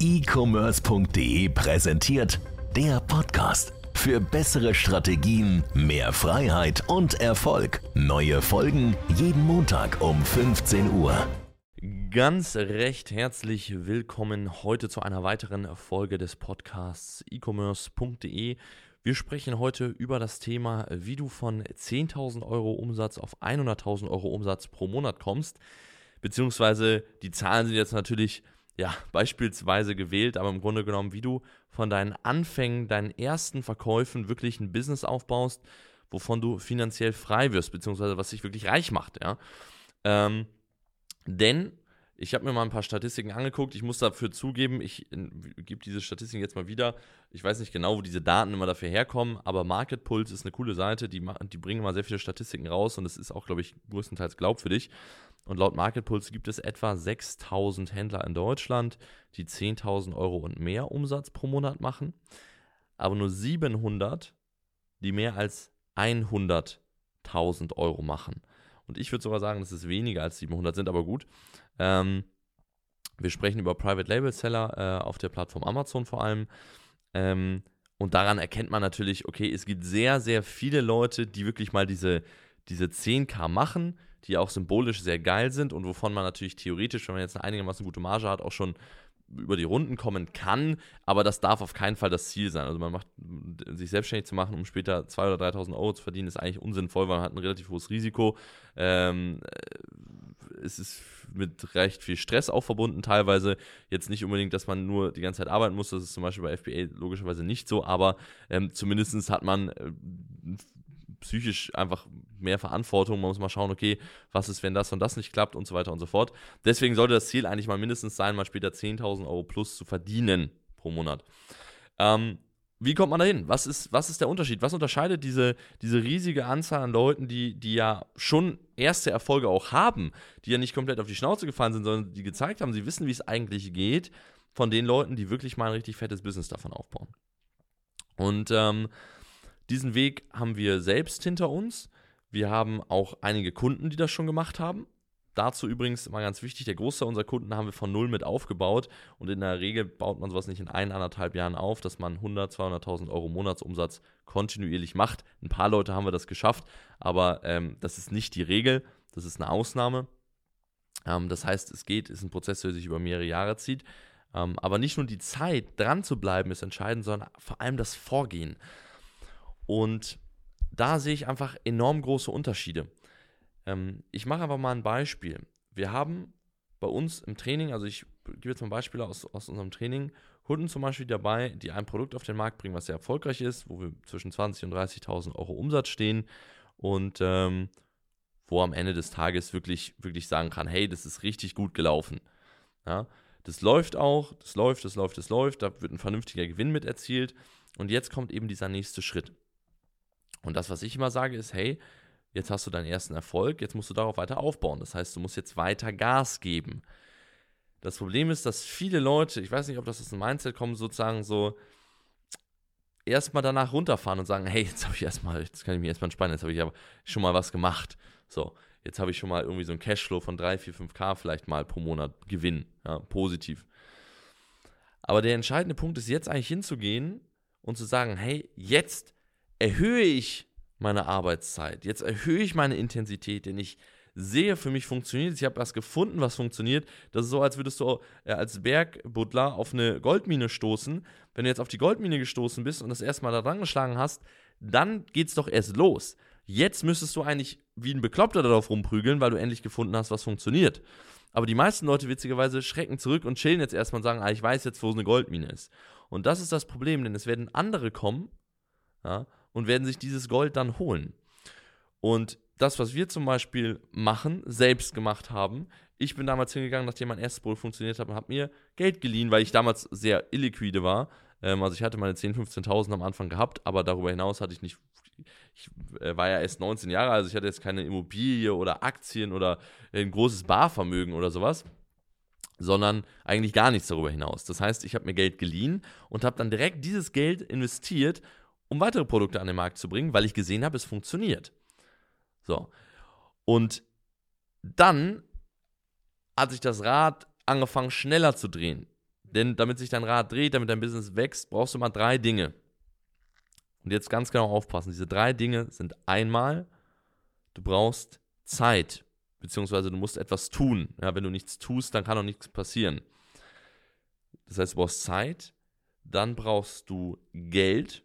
e-commerce.de präsentiert der Podcast. Für bessere Strategien, mehr Freiheit und Erfolg. Neue Folgen jeden Montag um 15 Uhr. Ganz recht herzlich willkommen heute zu einer weiteren Folge des Podcasts e-commerce.de. Wir sprechen heute über das Thema, wie du von 10.000 Euro Umsatz auf 100.000 Euro Umsatz pro Monat kommst. Beziehungsweise die Zahlen sind jetzt natürlich ja, beispielsweise gewählt, aber im Grunde genommen, wie du von deinen Anfängen, deinen ersten Verkäufen wirklich ein Business aufbaust, wovon du finanziell frei wirst, beziehungsweise was dich wirklich reich macht, ja. Ähm, denn ich habe mir mal ein paar Statistiken angeguckt. Ich muss dafür zugeben, ich gebe diese Statistiken jetzt mal wieder. Ich weiß nicht genau, wo diese Daten immer dafür herkommen, aber Market Pulse ist eine coole Seite. Die, die bringen immer sehr viele Statistiken raus und es ist auch, glaube ich, größtenteils glaubwürdig. Und laut Market Pulse gibt es etwa 6000 Händler in Deutschland, die 10.000 Euro und mehr Umsatz pro Monat machen, aber nur 700, die mehr als 100.000 Euro machen. Und ich würde sogar sagen, dass es weniger als 700 sind, aber gut. Ähm, wir sprechen über Private Label Seller äh, auf der Plattform Amazon vor allem. Ähm, und daran erkennt man natürlich, okay, es gibt sehr, sehr viele Leute, die wirklich mal diese, diese 10k machen, die auch symbolisch sehr geil sind und wovon man natürlich theoretisch, wenn man jetzt eine einigermaßen gute Marge hat, auch schon über die Runden kommen kann, aber das darf auf keinen Fall das Ziel sein. Also man macht sich selbstständig zu machen, um später 2.000 oder 3.000 Euro zu verdienen, ist eigentlich unsinnvoll, weil man hat ein relativ hohes Risiko. Ähm, äh, es ist mit recht viel Stress auch verbunden, teilweise. Jetzt nicht unbedingt, dass man nur die ganze Zeit arbeiten muss, das ist zum Beispiel bei FBA logischerweise nicht so, aber ähm, zumindest hat man äh, psychisch einfach mehr Verantwortung. Man muss mal schauen, okay, was ist, wenn das und das nicht klappt und so weiter und so fort. Deswegen sollte das Ziel eigentlich mal mindestens sein, mal später 10.000 Euro plus zu verdienen pro Monat. Ähm, wie kommt man da hin? Was ist, was ist der Unterschied? Was unterscheidet diese, diese riesige Anzahl an Leuten, die, die ja schon erste Erfolge auch haben, die ja nicht komplett auf die Schnauze gefallen sind, sondern die gezeigt haben, sie wissen, wie es eigentlich geht, von den Leuten, die wirklich mal ein richtig fettes Business davon aufbauen? Und ähm, diesen Weg haben wir selbst hinter uns. Wir haben auch einige Kunden, die das schon gemacht haben. Dazu übrigens mal ganz wichtig, der Großteil unserer Kunden haben wir von null mit aufgebaut und in der Regel baut man sowas nicht in ein, anderthalb Jahren auf, dass man 100, 200.000 Euro Monatsumsatz kontinuierlich macht. Ein paar Leute haben wir das geschafft, aber ähm, das ist nicht die Regel, das ist eine Ausnahme. Ähm, das heißt, es geht, ist ein Prozess, der sich über mehrere Jahre zieht. Ähm, aber nicht nur die Zeit, dran zu bleiben, ist entscheidend, sondern vor allem das Vorgehen. Und da sehe ich einfach enorm große Unterschiede. Ähm, ich mache einfach mal ein Beispiel. Wir haben bei uns im Training, also ich gebe jetzt mal Beispiele aus, aus unserem Training, Kunden zum Beispiel dabei, die ein Produkt auf den Markt bringen, was sehr erfolgreich ist, wo wir zwischen 20.000 und 30.000 Euro Umsatz stehen und ähm, wo am Ende des Tages wirklich, wirklich sagen kann, hey, das ist richtig gut gelaufen. Ja, das läuft auch, das läuft, das läuft, das läuft, da wird ein vernünftiger Gewinn mit erzielt und jetzt kommt eben dieser nächste Schritt. Und das, was ich immer sage, ist, hey, jetzt hast du deinen ersten Erfolg, jetzt musst du darauf weiter aufbauen. Das heißt, du musst jetzt weiter Gas geben. Das Problem ist, dass viele Leute, ich weiß nicht, ob das aus dem Mindset kommt, sozusagen so erstmal danach runterfahren und sagen, hey, jetzt habe ich erstmal, jetzt kann ich mich erstmal entspannen, jetzt habe ich aber schon mal was gemacht. So, jetzt habe ich schon mal irgendwie so einen Cashflow von 3, 4, 5K vielleicht mal pro Monat Gewinn, ja, positiv. Aber der entscheidende Punkt ist jetzt eigentlich hinzugehen und zu sagen, hey, jetzt erhöhe ich meine Arbeitszeit, jetzt erhöhe ich meine Intensität, denn ich sehe, für mich funktioniert Ich habe was gefunden, was funktioniert. Das ist so, als würdest du äh, als Bergbuddler auf eine Goldmine stoßen. Wenn du jetzt auf die Goldmine gestoßen bist und das erstmal da dran geschlagen hast, dann geht es doch erst los. Jetzt müsstest du eigentlich wie ein Bekloppter darauf rumprügeln, weil du endlich gefunden hast, was funktioniert. Aber die meisten Leute witzigerweise schrecken zurück und chillen jetzt erstmal und sagen, ah, ich weiß jetzt, wo eine Goldmine ist. Und das ist das Problem, denn es werden andere kommen, ja, und werden sich dieses Gold dann holen. Und das, was wir zum Beispiel machen, selbst gemacht haben, ich bin damals hingegangen, nachdem mein erstes Bowl funktioniert hat und habe mir Geld geliehen, weil ich damals sehr illiquide war. Ähm, also ich hatte meine 10.000, 15.000 am Anfang gehabt, aber darüber hinaus hatte ich nicht, ich äh, war ja erst 19 Jahre, also ich hatte jetzt keine Immobilie oder Aktien oder ein großes Barvermögen oder sowas sondern eigentlich gar nichts darüber hinaus. Das heißt, ich habe mir Geld geliehen und habe dann direkt dieses Geld investiert um weitere Produkte an den Markt zu bringen, weil ich gesehen habe, es funktioniert. So. Und dann hat sich das Rad angefangen schneller zu drehen. Denn damit sich dein Rad dreht, damit dein Business wächst, brauchst du mal drei Dinge. Und jetzt ganz genau aufpassen. Diese drei Dinge sind einmal, du brauchst Zeit, beziehungsweise du musst etwas tun. Ja, wenn du nichts tust, dann kann auch nichts passieren. Das heißt, du brauchst Zeit, dann brauchst du Geld,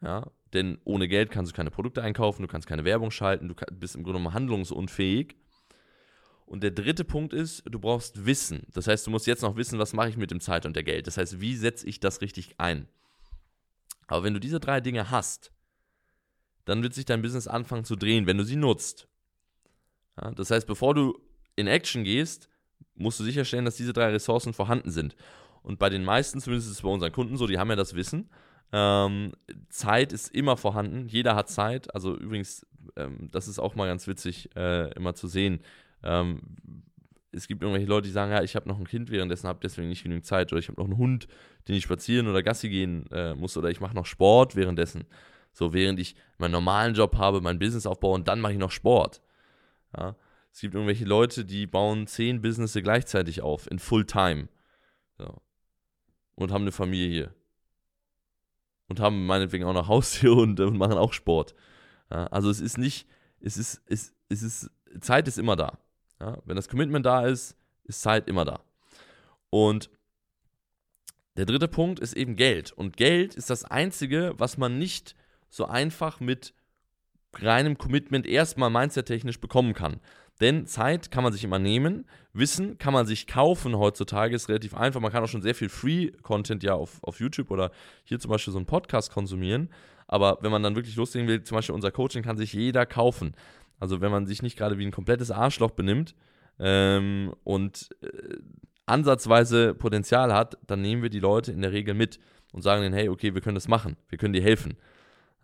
ja, denn ohne Geld kannst du keine Produkte einkaufen, du kannst keine Werbung schalten, du bist im Grunde genommen handlungsunfähig. Und der dritte Punkt ist, du brauchst Wissen. Das heißt, du musst jetzt noch wissen, was mache ich mit dem Zeit und der Geld. Das heißt, wie setze ich das richtig ein? Aber wenn du diese drei Dinge hast, dann wird sich dein Business anfangen zu drehen, wenn du sie nutzt. Ja, das heißt, bevor du in Action gehst, musst du sicherstellen, dass diese drei Ressourcen vorhanden sind. Und bei den meisten, zumindest ist es bei unseren Kunden so, die haben ja das Wissen. Ähm, Zeit ist immer vorhanden, jeder hat Zeit. Also übrigens, ähm, das ist auch mal ganz witzig, äh, immer zu sehen. Ähm, es gibt irgendwelche Leute, die sagen, ja, ich habe noch ein Kind, währenddessen habe deswegen nicht genügend Zeit oder ich habe noch einen Hund, den ich spazieren oder Gassi gehen äh, muss oder ich mache noch Sport währenddessen. So, während ich meinen normalen Job habe, mein Business aufbaue und dann mache ich noch Sport. Ja? Es gibt irgendwelche Leute, die bauen zehn Businesses gleichzeitig auf, in Fulltime. So. Und haben eine Familie. Und haben meinetwegen auch noch Haustiere und, und machen auch Sport. Ja? Also es ist nicht, es ist, es, es ist, Zeit ist immer da. Ja? Wenn das Commitment da ist, ist Zeit immer da. Und der dritte Punkt ist eben Geld. Und Geld ist das Einzige, was man nicht so einfach mit reinem Commitment erstmal mindset-technisch bekommen kann. Denn Zeit kann man sich immer nehmen, Wissen kann man sich kaufen heutzutage, ist relativ einfach. Man kann auch schon sehr viel Free-Content ja auf, auf YouTube oder hier zum Beispiel so einen Podcast konsumieren. Aber wenn man dann wirklich loslegen will, zum Beispiel unser Coaching kann sich jeder kaufen. Also wenn man sich nicht gerade wie ein komplettes Arschloch benimmt ähm, und äh, ansatzweise Potenzial hat, dann nehmen wir die Leute in der Regel mit und sagen denen, hey, okay, wir können das machen, wir können dir helfen.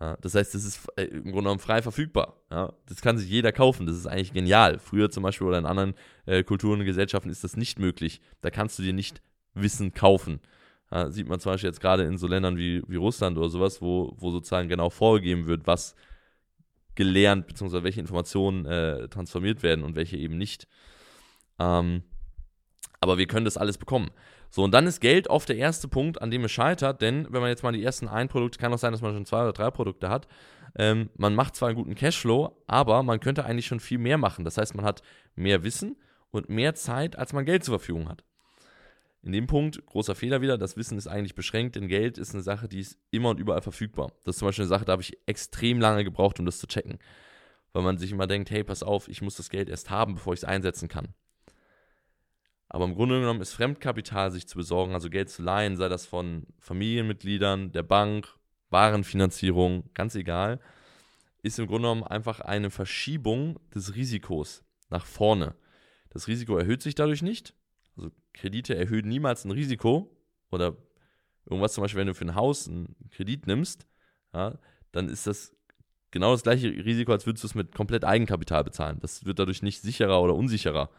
Ja, das heißt, das ist äh, im Grunde genommen frei verfügbar. Ja, das kann sich jeder kaufen. Das ist eigentlich genial. Früher zum Beispiel oder in anderen äh, Kulturen und Gesellschaften ist das nicht möglich. Da kannst du dir nicht Wissen kaufen. Ja, sieht man zum Beispiel jetzt gerade in so Ländern wie, wie Russland oder sowas, wo, wo sozusagen genau vorgegeben wird, was gelernt bzw. welche Informationen äh, transformiert werden und welche eben nicht. Ähm, aber wir können das alles bekommen. So, und dann ist Geld oft der erste Punkt, an dem es scheitert, denn wenn man jetzt mal die ersten ein Produkte, kann auch sein, dass man schon zwei oder drei Produkte hat, ähm, man macht zwar einen guten Cashflow, aber man könnte eigentlich schon viel mehr machen. Das heißt, man hat mehr Wissen und mehr Zeit, als man Geld zur Verfügung hat. In dem Punkt, großer Fehler wieder, das Wissen ist eigentlich beschränkt, denn Geld ist eine Sache, die ist immer und überall verfügbar. Das ist zum Beispiel eine Sache, da habe ich extrem lange gebraucht, um das zu checken. Weil man sich immer denkt, hey, pass auf, ich muss das Geld erst haben, bevor ich es einsetzen kann. Aber im Grunde genommen ist Fremdkapital sich zu besorgen, also Geld zu leihen, sei das von Familienmitgliedern, der Bank, Warenfinanzierung, ganz egal, ist im Grunde genommen einfach eine Verschiebung des Risikos nach vorne. Das Risiko erhöht sich dadurch nicht. Also Kredite erhöhen niemals ein Risiko. Oder irgendwas zum Beispiel, wenn du für ein Haus einen Kredit nimmst, ja, dann ist das genau das gleiche Risiko, als würdest du es mit komplett Eigenkapital bezahlen. Das wird dadurch nicht sicherer oder unsicherer.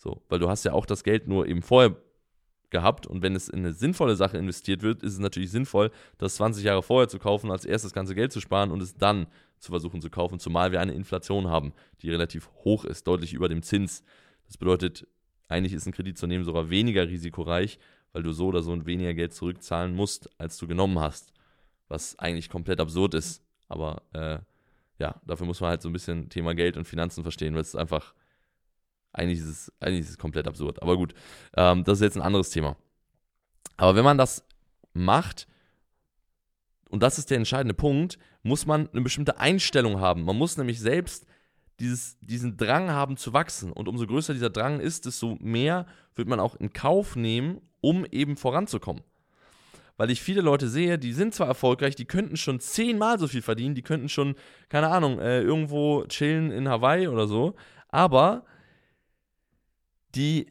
So, weil du hast ja auch das Geld nur eben vorher gehabt und wenn es in eine sinnvolle Sache investiert wird, ist es natürlich sinnvoll, das 20 Jahre vorher zu kaufen, als erstes das ganze Geld zu sparen und es dann zu versuchen zu kaufen, zumal wir eine Inflation haben, die relativ hoch ist, deutlich über dem Zins. Das bedeutet, eigentlich ist ein Kredit zu nehmen sogar weniger risikoreich, weil du so oder so weniger Geld zurückzahlen musst, als du genommen hast. Was eigentlich komplett absurd ist. Aber äh, ja, dafür muss man halt so ein bisschen Thema Geld und Finanzen verstehen, weil es einfach eigentlich ist es, eigentlich ist es komplett absurd. Aber gut, ähm, das ist jetzt ein anderes Thema. Aber wenn man das macht, und das ist der entscheidende Punkt, muss man eine bestimmte Einstellung haben. Man muss nämlich selbst dieses, diesen Drang haben zu wachsen. Und umso größer dieser Drang ist, desto mehr wird man auch in Kauf nehmen, um eben voranzukommen. Weil ich viele Leute sehe, die sind zwar erfolgreich, die könnten schon zehnmal so viel verdienen, die könnten schon, keine Ahnung, äh, irgendwo chillen in Hawaii oder so, aber die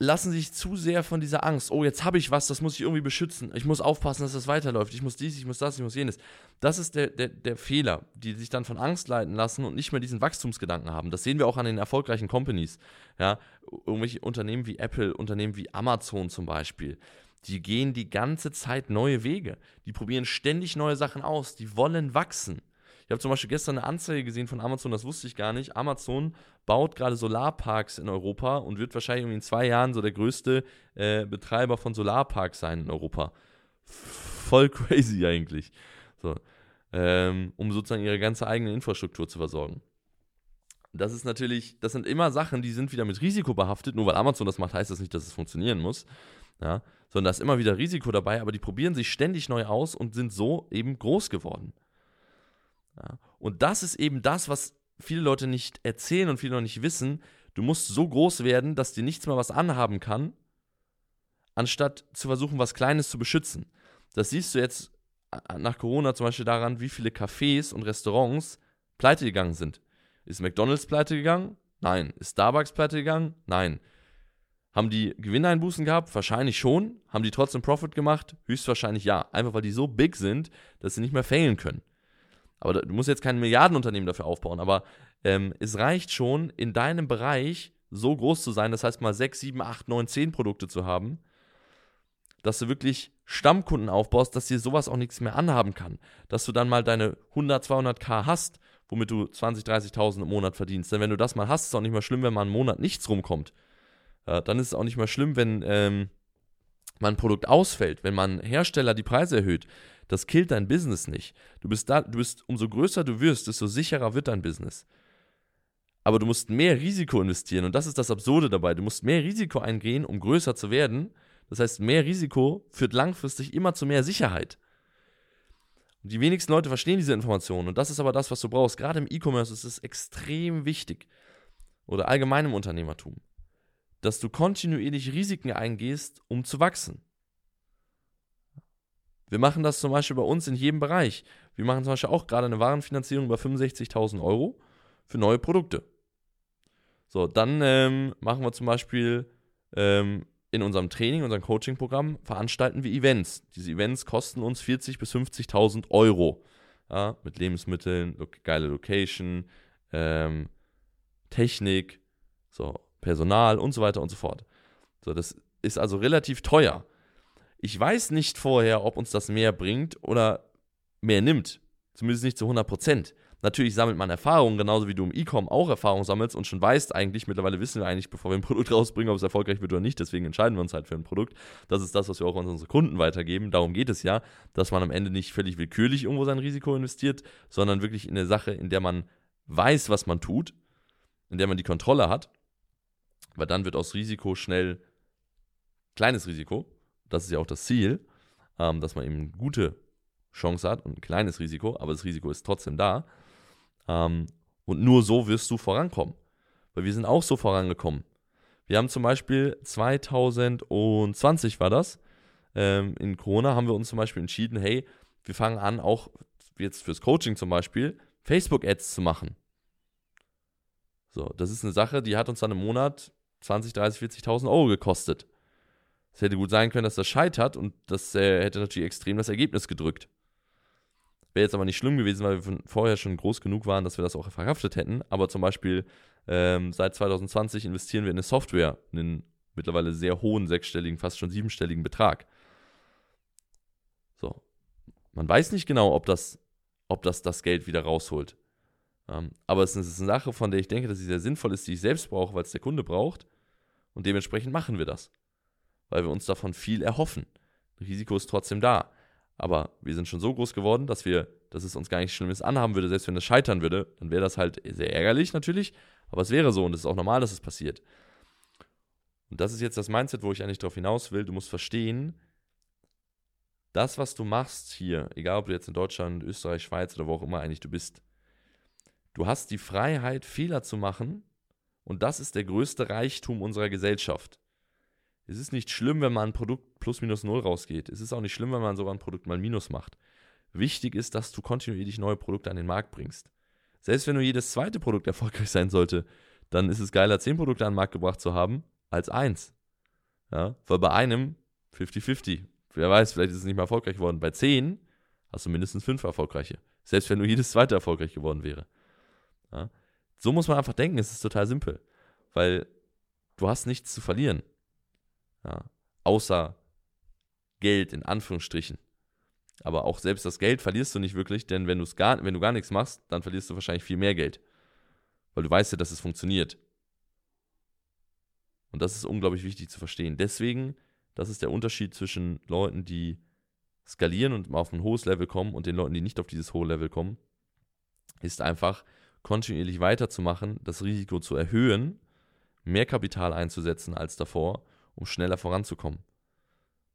lassen sich zu sehr von dieser Angst, oh, jetzt habe ich was, das muss ich irgendwie beschützen, ich muss aufpassen, dass das weiterläuft, ich muss dies, ich muss das, ich muss jenes. Das ist der, der, der Fehler, die sich dann von Angst leiten lassen und nicht mehr diesen Wachstumsgedanken haben. Das sehen wir auch an den erfolgreichen Companies. Ja, irgendwelche Unternehmen wie Apple, Unternehmen wie Amazon zum Beispiel, die gehen die ganze Zeit neue Wege. Die probieren ständig neue Sachen aus, die wollen wachsen. Ich habe zum Beispiel gestern eine Anzeige gesehen von Amazon, das wusste ich gar nicht. Amazon baut gerade Solarparks in Europa und wird wahrscheinlich in zwei Jahren so der größte äh, Betreiber von Solarparks sein in Europa. Voll crazy eigentlich. So, ähm, um sozusagen ihre ganze eigene Infrastruktur zu versorgen. Das ist natürlich, das sind immer Sachen, die sind wieder mit Risiko behaftet. Nur weil Amazon das macht, heißt das nicht, dass es funktionieren muss. Ja, sondern da ist immer wieder Risiko dabei, aber die probieren sich ständig neu aus und sind so eben groß geworden. Ja, und das ist eben das, was viele Leute nicht erzählen und viele noch nicht wissen. Du musst so groß werden, dass dir nichts mehr was anhaben kann, anstatt zu versuchen, was Kleines zu beschützen. Das siehst du jetzt äh, nach Corona zum Beispiel daran, wie viele Cafés und Restaurants pleite gegangen sind. Ist McDonalds pleite gegangen? Nein. Ist Starbucks pleite gegangen? Nein. Haben die Gewinneinbußen gehabt? Wahrscheinlich schon. Haben die trotzdem Profit gemacht? Höchstwahrscheinlich ja. Einfach weil die so big sind, dass sie nicht mehr failen können. Aber du musst jetzt kein Milliardenunternehmen dafür aufbauen. Aber ähm, es reicht schon, in deinem Bereich so groß zu sein, das heißt mal 6, 7, 8, 9, 10 Produkte zu haben, dass du wirklich Stammkunden aufbaust, dass dir sowas auch nichts mehr anhaben kann. Dass du dann mal deine 100, 200k hast womit du 20, 30.000 im Monat verdienst. Denn wenn du das mal hast, ist es auch nicht mehr schlimm, wenn mal einen Monat nichts rumkommt. Ja, dann ist es auch nicht mehr schlimm, wenn ähm, mal ein Produkt ausfällt, wenn man Hersteller die Preise erhöht. Das killt dein Business nicht. Du bist da, du bist, umso größer du wirst, desto sicherer wird dein Business. Aber du musst mehr Risiko investieren und das ist das Absurde dabei. Du musst mehr Risiko eingehen, um größer zu werden. Das heißt, mehr Risiko führt langfristig immer zu mehr Sicherheit. Und die wenigsten Leute verstehen diese Informationen. Und das ist aber das, was du brauchst. Gerade im E-Commerce ist es extrem wichtig. Oder allgemein im Unternehmertum. Dass du kontinuierlich Risiken eingehst, um zu wachsen. Wir machen das zum Beispiel bei uns in jedem Bereich. Wir machen zum Beispiel auch gerade eine Warenfinanzierung über 65.000 Euro für neue Produkte. So, dann ähm, machen wir zum Beispiel ähm, in unserem Training, unserem Coaching-Programm veranstalten wir Events. Diese Events kosten uns 40.000 bis 50.000 Euro. Ja, mit Lebensmitteln, lo geile Location, ähm, Technik, so, Personal und so weiter und so fort. So, das ist also relativ teuer. Ich weiß nicht vorher, ob uns das mehr bringt oder mehr nimmt. Zumindest nicht zu 100 Prozent. Natürlich sammelt man Erfahrungen, genauso wie du im E-Com auch Erfahrung sammelst und schon weißt eigentlich, mittlerweile wissen wir eigentlich, bevor wir ein Produkt rausbringen, ob es erfolgreich wird oder nicht. Deswegen entscheiden wir uns halt für ein Produkt. Das ist das, was wir auch an unsere Kunden weitergeben. Darum geht es ja, dass man am Ende nicht völlig willkürlich irgendwo sein Risiko investiert, sondern wirklich in eine Sache, in der man weiß, was man tut, in der man die Kontrolle hat. Weil dann wird aus Risiko schnell kleines Risiko. Das ist ja auch das Ziel, ähm, dass man eben gute Chance hat und ein kleines Risiko, aber das Risiko ist trotzdem da. Ähm, und nur so wirst du vorankommen. Weil wir sind auch so vorangekommen. Wir haben zum Beispiel 2020 war das, ähm, in Corona haben wir uns zum Beispiel entschieden, hey, wir fangen an, auch jetzt fürs Coaching zum Beispiel, Facebook-Ads zu machen. So, das ist eine Sache, die hat uns dann im Monat 20, 30, 40.000 Euro gekostet. Es hätte gut sein können, dass das scheitert und das äh, hätte natürlich extrem das Ergebnis gedrückt. Wäre jetzt aber nicht schlimm gewesen, weil wir vorher schon groß genug waren, dass wir das auch verhaftet hätten. Aber zum Beispiel ähm, seit 2020 investieren wir in eine Software, einen mittlerweile sehr hohen sechsstelligen, fast schon siebenstelligen Betrag. So. Man weiß nicht genau, ob das, ob das das Geld wieder rausholt. Ähm, aber es ist eine Sache, von der ich denke, dass sie sehr sinnvoll ist, die ich selbst brauche, weil es der Kunde braucht. Und dementsprechend machen wir das. Weil wir uns davon viel erhoffen. Risiko ist trotzdem da. Aber wir sind schon so groß geworden, dass wir, dass es uns gar nicht Schlimmes anhaben würde, selbst wenn es scheitern würde, dann wäre das halt sehr ärgerlich natürlich, aber es wäre so und es ist auch normal, dass es passiert. Und das ist jetzt das Mindset, wo ich eigentlich darauf hinaus will. Du musst verstehen, das, was du machst hier, egal ob du jetzt in Deutschland, Österreich, Schweiz oder wo auch immer eigentlich du bist, du hast die Freiheit, Fehler zu machen und das ist der größte Reichtum unserer Gesellschaft. Es ist nicht schlimm, wenn man ein Produkt plus minus null rausgeht. Es ist auch nicht schlimm, wenn man sogar ein Produkt mal minus macht. Wichtig ist, dass du kontinuierlich neue Produkte an den Markt bringst. Selbst wenn nur jedes zweite Produkt erfolgreich sein sollte, dann ist es geiler, zehn Produkte an den Markt gebracht zu haben, als eins. Ja, weil bei einem 50-50. Wer weiß, vielleicht ist es nicht mehr erfolgreich geworden. Bei zehn hast du mindestens fünf erfolgreiche. Selbst wenn nur jedes zweite erfolgreich geworden wäre. Ja, so muss man einfach denken, es ist total simpel. Weil du hast nichts zu verlieren. Ja, außer Geld in Anführungsstrichen. Aber auch selbst das Geld verlierst du nicht wirklich, denn wenn, gar, wenn du gar nichts machst, dann verlierst du wahrscheinlich viel mehr Geld. Weil du weißt ja, dass es funktioniert. Und das ist unglaublich wichtig zu verstehen. Deswegen, das ist der Unterschied zwischen Leuten, die skalieren und auf ein hohes Level kommen und den Leuten, die nicht auf dieses hohe Level kommen, ist einfach kontinuierlich weiterzumachen, das Risiko zu erhöhen, mehr Kapital einzusetzen als davor, um schneller voranzukommen.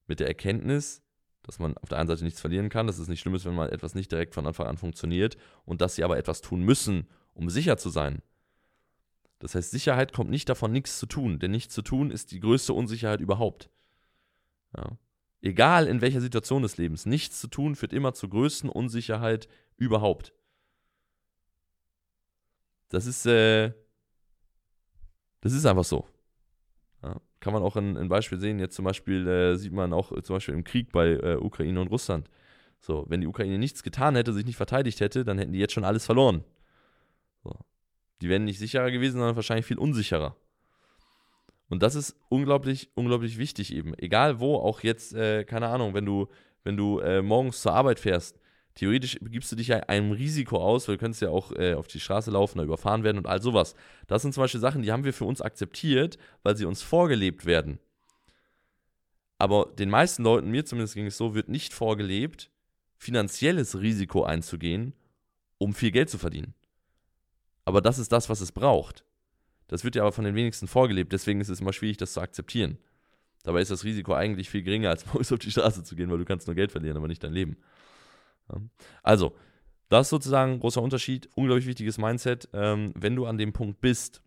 Mit der Erkenntnis, dass man auf der einen Seite nichts verlieren kann, dass es nicht schlimm ist, wenn mal etwas nicht direkt von Anfang an funktioniert und dass sie aber etwas tun müssen, um sicher zu sein. Das heißt, Sicherheit kommt nicht davon, nichts zu tun, denn nichts zu tun ist die größte Unsicherheit überhaupt. Ja. Egal in welcher Situation des Lebens, nichts zu tun führt immer zur größten Unsicherheit überhaupt. Das ist, äh, das ist einfach so. Kann man auch ein, ein Beispiel sehen. Jetzt zum Beispiel äh, sieht man auch äh, zum Beispiel im Krieg bei äh, Ukraine und Russland. So, wenn die Ukraine nichts getan hätte, sich nicht verteidigt hätte, dann hätten die jetzt schon alles verloren. So. Die wären nicht sicherer gewesen, sondern wahrscheinlich viel unsicherer. Und das ist unglaublich, unglaublich wichtig eben. Egal wo, auch jetzt, äh, keine Ahnung, wenn du, wenn du äh, morgens zur Arbeit fährst, theoretisch begibst du dich ja einem Risiko aus, weil du könntest ja auch äh, auf die Straße laufen, da überfahren werden und all sowas. Das sind zum Beispiel Sachen, die haben wir für uns akzeptiert, weil sie uns vorgelebt werden. Aber den meisten Leuten, mir zumindest ging es so, wird nicht vorgelebt, finanzielles Risiko einzugehen, um viel Geld zu verdienen. Aber das ist das, was es braucht. Das wird ja aber von den wenigsten vorgelebt, deswegen ist es immer schwierig, das zu akzeptieren. Dabei ist das Risiko eigentlich viel geringer, als morgens auf die Straße zu gehen, weil du kannst nur Geld verlieren, aber nicht dein Leben. Also, das ist sozusagen ein großer Unterschied, unglaublich wichtiges Mindset. Ähm, wenn du an dem Punkt bist,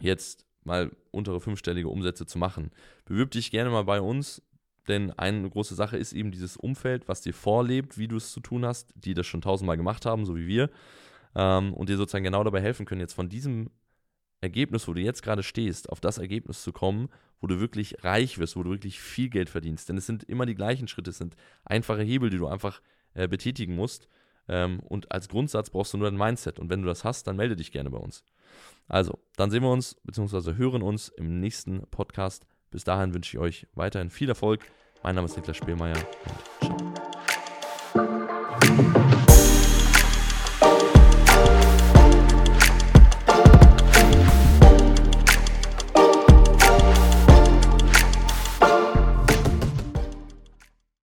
jetzt mal untere fünfstellige Umsätze zu machen, bewirb dich gerne mal bei uns, denn eine große Sache ist eben dieses Umfeld, was dir vorlebt, wie du es zu tun hast, die das schon tausendmal gemacht haben, so wie wir, ähm, und dir sozusagen genau dabei helfen können, jetzt von diesem Ergebnis, wo du jetzt gerade stehst, auf das Ergebnis zu kommen, wo du wirklich reich wirst, wo du wirklich viel Geld verdienst. Denn es sind immer die gleichen Schritte, es sind einfache Hebel, die du einfach äh, betätigen musst. Ähm, und als Grundsatz brauchst du nur ein Mindset. Und wenn du das hast, dann melde dich gerne bei uns. Also, dann sehen wir uns bzw. hören uns im nächsten Podcast. Bis dahin wünsche ich euch weiterhin viel Erfolg. Mein Name ist Niklas Spielmeier